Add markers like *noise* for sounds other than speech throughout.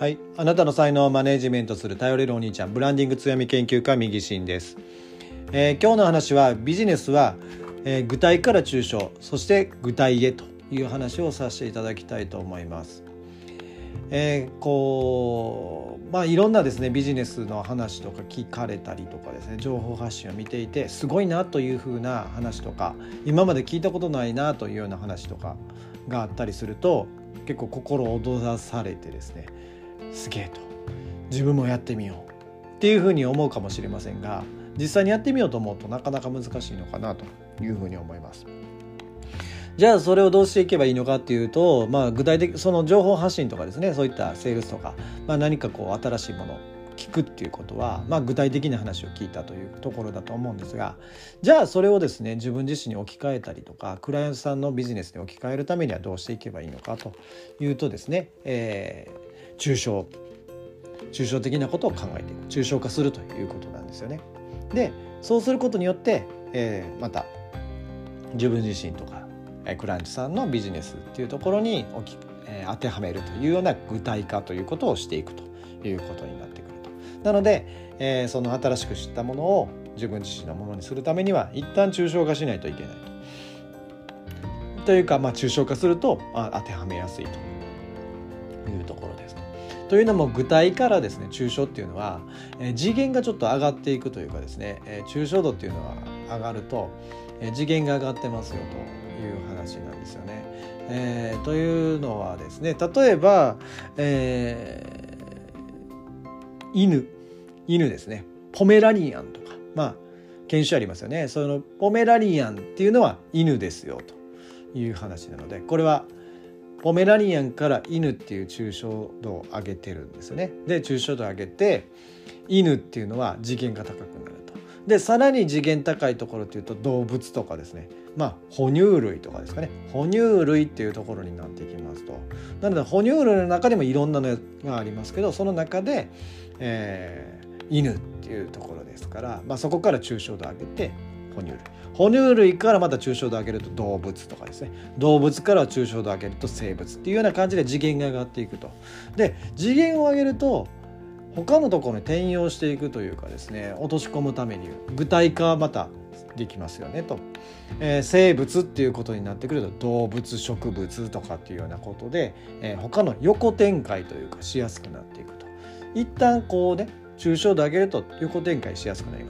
はい、あなたの才能をマネジメントする頼れるお兄ちゃんブランディング強み研究家右進です、えー今日の話はビジネスは、えー具体から抽象そして具体へという話をさせていただきたいと思います。えーこうまあいろんなですねビジネスの話とか聞かれたりとかですね情報発信を見ていてすごいなというふうな話とか今まで聞いたことないなというような話とかがあったりすると結構心躍らされてですねすげえと自分もやってみようっていうふうに思うかもしれませんが実際にやってみようと思うとなかなか難しいのかなというふうに思います。じゃあそれをどうしていけばいいのかっていうと、まあ、具体的その情報発信とかですねそういったセールスとか、まあ、何かこう新しいもの聞くっていうことは、まあ、具体的な話を聞いたというところだと思うんですがじゃあそれをですね自分自身に置き換えたりとかクライアントさんのビジネスに置き換えるためにはどうしていけばいいのかというとですね、えー抽象抽象的なことを考えていく抽象化するということなんですよね。でそうすることによって、えーまた自分自身とかえクライアントさんのビジネスっていうところに置き、えー当てはめるというような具体化ということをしていくということになってくる。なので、えーその新しく知ったものを自分自身のものにするためには一旦抽象化しないといけないと。というか、まあ、抽象化すると、あ、当てはめやすいというところです。というのも具体からですね抽象っていうのは、えー次元がちょっと上がっていくというかですね、えー抽象度っていうのは上がると、えー次元が上がってますよという話なんですよね。えーというのはですね例えば、えー犬犬ですねポメラニアンとかまあ犬種ありますよねそのポメラニアンっていうのは犬ですよという話なのでこれはポメラニアンから犬っていう抽象度を上げてるんですよね。で抽象度を上げて犬っていうのは次元が高くなると。でさらに次元高いところっていうと動物とかですね。まあ哺乳類とかですかね。哺乳類っていうところになっていきますと。なので哺乳類の中でもいろんなのがありますけどその中で、えー犬っていうところですから、まあ、そこから抽象度上げて哺乳類。哺乳類からまた抽象度上げると動物とかですね。動物から抽象度上げると生物っていうような感じで次元が上がっていくと。で次元を上げると他のところに転用していくというかですね落とし込むために具体化またできますよねと、えー生物っていうことになってくると動物植物とかっていうようなことで、えー他の横展開というかしやすくなっていくと。一旦こうね抽象度上げると横展開しやすくなります。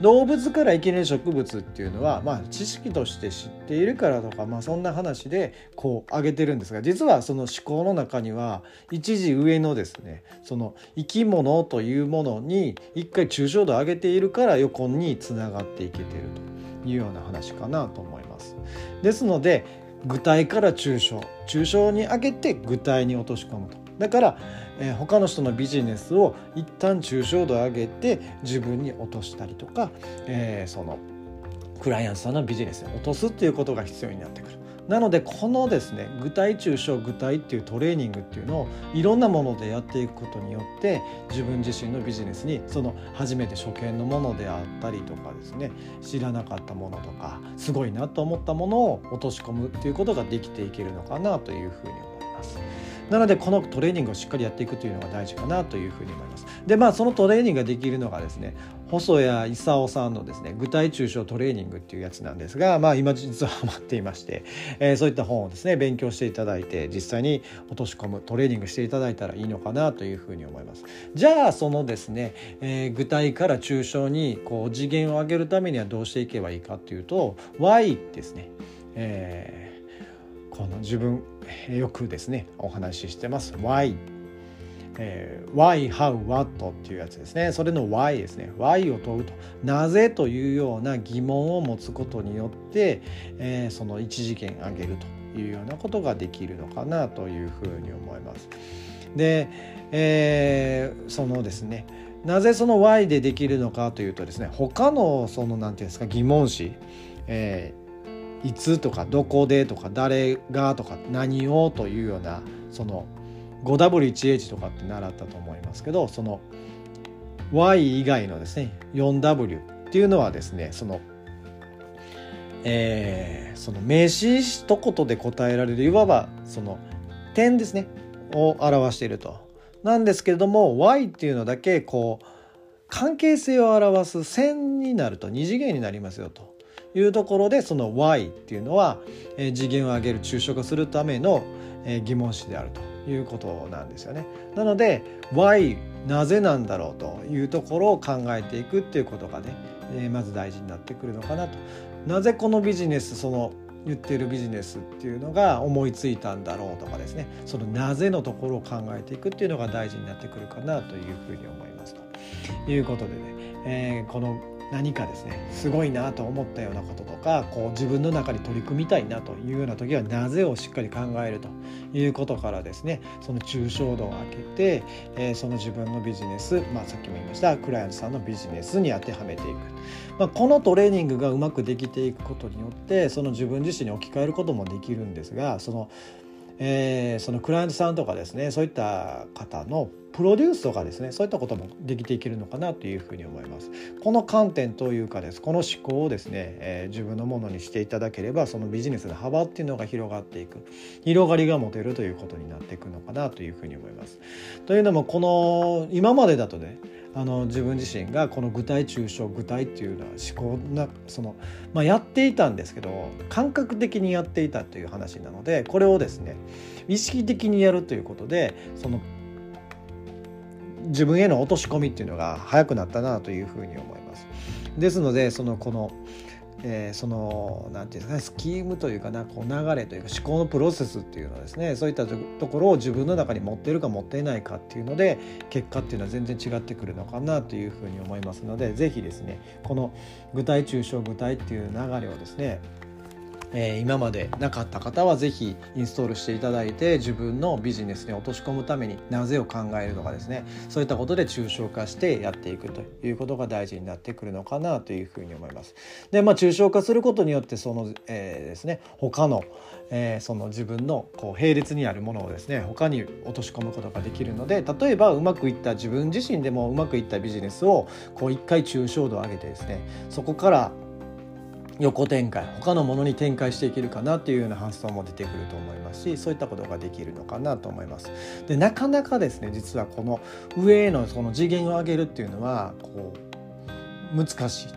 動物からいきなり植物っていうのは、まあ、知識として知っているからとか、まあ、そんな話でこう上げてるんですが実はその思考の中には一時上のですねその生き物というものに一回抽象度を上げているから横につながっていけてるというような話かなと思います。ですので具体から抽象抽象に上げて具体に落とし込むとだから、えー他の人のビジネスを一旦抽象度上げて自分に落としたりとか、えーそのクライアントさんのビジネスに落とすっていうことが必要になってくる。なのでこのですね具体抽象具体っていうトレーニングっていうのをいろんなものでやっていくことによって自分自身のビジネスにその初めて初見のものであったりとかですね知らなかったものとかすごいなと思ったものを落とし込むっていうことができていけるのかなというふうに思います。なのでこのトレーニングをしっかりやっていくというのが大事かなというふうに思います。でまあそのトレーニングができるのがですね細谷勲さんのですね具体抽象トレーニングっていうやつなんですがまあ今実はハマっていまして、えーそういった本をですね勉強していただいて実際に落とし込むトレーニングしていただいたらいいのかなというふうに思います。じゃあそのですね、えー具体から抽象にこう次元を上げるためにはどうしていけばいいかっていうと Y ですね。えーこの自分よくですねお話ししてます。Why、えー Why, How, What っていうやつですね。それの Why ですね。Why を問うとなぜというような疑問を持つことによって、えーその一次元上げるというようなことができるのかなというふうに思います。で、えーそのですねなぜその Y でできるのかというとですね他のその何て言うんですか疑問詞、えーいつとかどこでとか誰がとか何をというようなその 5W1H とかって習ったと思いますけどその Y 以外のですね 4W っていうのはですねそのえーその名詞一言で答えられるいわばその点ですねを表していると。なんですけれども Y っていうのだけこう関係性を表す線になると二次元になりますよと。いうところでその Y っていうのは、え次元を上げる抽象化するための、え疑問詞であるということなんですよね。なので Y なぜなんだろうというところを考えていくっていうことがね、えまず大事になってくるのかなと。なぜこのビジネスその言ってるビジネスっていうのが思いついたんだろうとかですねそのなぜのところを考えていくっていうのが大事になってくるかなというふうに思いますということでね、えー、この何かですねすごいなと思ったようなこととかこう自分の中に取り組みたいなというような時はなぜをしっかり考えるということからですねその抽象度を上げて、えー、その自分のビジネス、まあ、さっきも言いましたクライアントさんのビジネスに当てはめていく、まあ、このトレーニングがうまくできていくことによってその自分自身に置き換えることもできるんですがそのえー、そのクライアントさんとかですねそういった方のプロデュースとかですねそういったこともできていけるのかなというふうに思います。この観点というかですこの思考をですね、えー、自分のものにしていただければそのビジネスの幅っていうのが広がっていく広がりが持てるということになっていくのかなというふうに思います。というのもこの今までだとねあの自分自身がこの具体抽象具体っていうのは思考なその、まあ、やっていたんですけど感覚的にやっていたという話なのでこれをですね意識的にやるということでその自分への落とし込みっていうのが早くなったなというふうに思います。ですのでそのこのえー、その何て言うんですかねスキームというかなこう流れというか思考のプロセスっていうのはですねそういったところを自分の中に持ってるか持っていないかっていうので結果っていうのは全然違ってくるのかなというふうに思いますので是非ですねこの具体抽象具体っていう流れをですねえー、今までなかった方は是非インストールしていただいて自分のビジネスに落とし込むためになぜを考えるのかですねそういったことで抽象化してやっていくということが大事になってくるのかなというふうに思います。でまあ抽象化することによってその、えー、ですね他の、えー、その自分のこう並列にあるものをですね他に落とし込むことができるので例えばうまくいった自分自身でもうまくいったビジネスをこう一回抽象度を上げてですねそこから横展開他のものに展開していけるかなっていうような発想も出てくると思いますしそういったことができるのかなと思います。でなかなかですね実はこの上へのその次元を上げるっていうのはこう難しい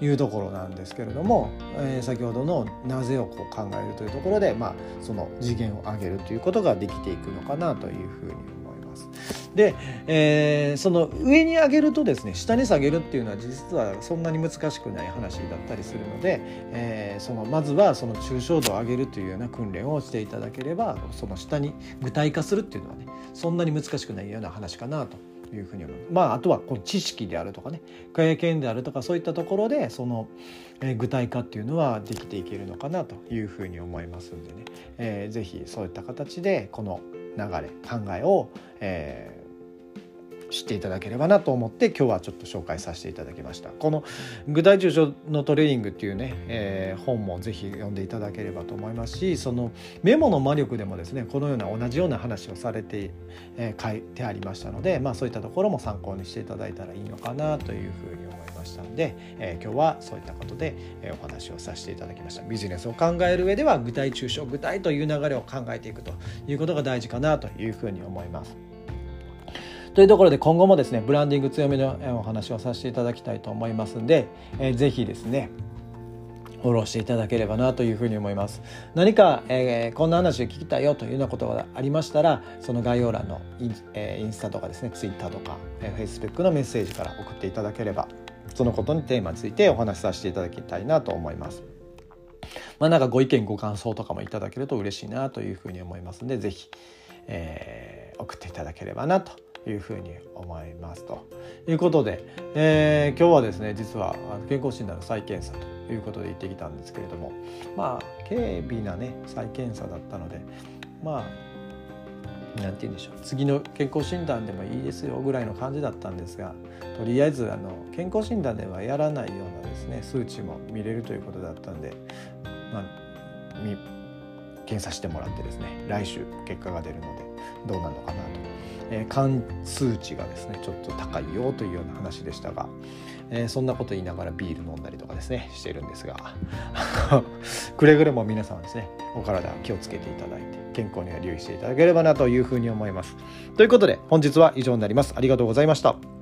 というところなんですけれども、えー、先ほどの「なぜ」をこう考えるというところで、まあ、その次元を上げるということができていくのかなというふうに思います。で、えー、その上に上げるとですね下に下げるっていうのは実はそんなに難しくない話だったりするので、えー、そのまずはその抽象度を上げるというような訓練をしていただければその下に具体化するっていうのはねそんなに難しくないような話かなというふうに思う。まああとはこの知識であるとかね経験であるとかそういったところでその、えー、具体化っていうのはできていけるのかなというふうに思いますんでね、えー、ぜひそういった形でこの流れ考えを、えー、知っていただければなと思って今日はちょっと紹介させていただきましたこの具体抽象のトレーニングっていうね、えー、本もぜひ読んでいただければと思いますしそのメモの魔力でもですねこのような同じような話をされて、えー、書いてありましたのでまあそういったところも参考にしていただいたらいいのかなというふうに思いましたので、えー、今日はそういったことで、お話をさせていただきましたビジネスを考える上では具体抽象具体という流れを考えていくということが大事かなというふうに思います。というところで今後もですねブランディング強めのお話をさせていただきたいと思いますんで、えー、ぜひですねフォローしていただければなというふうに思います。何か、えー、こんな話を聞きたいよというようなことがありましたら、その概要欄のイン,、えー、インスタとかですね、ツイッターとか、えー、フェイスブックのメッセージから送っていただければ、そのことにテーマについてお話しさせていただきたいなと思います。まあなんかご意見ご感想とかもいただけると嬉しいなというふうに思いますので、ぜひ、えー、送っていただければなというふうに思いますということで、えー、今日はですね実は健康診断の再検査ということで行ってきたんですけれどもまあ軽微なね再検査だったのでまあなんて言うんでしょう次の健康診断でもいいですよぐらいの感じだったんですがとりあえずあの健康診断ではやらないようなですね数値も見れるということだったんで、まあ、検査してもらってですね来週結果が出るのでどうなのかなと、えー、肝数値がですねちょっと高いよというような話でしたが、えー、そんなこと言いながらビール飲んだりとかですねしてるんですが *laughs* くれぐれも皆さんですねお体気をつけていただいて健康には留意していただければなというふうに思います。ということで本日は以上になります。ありがとうございました。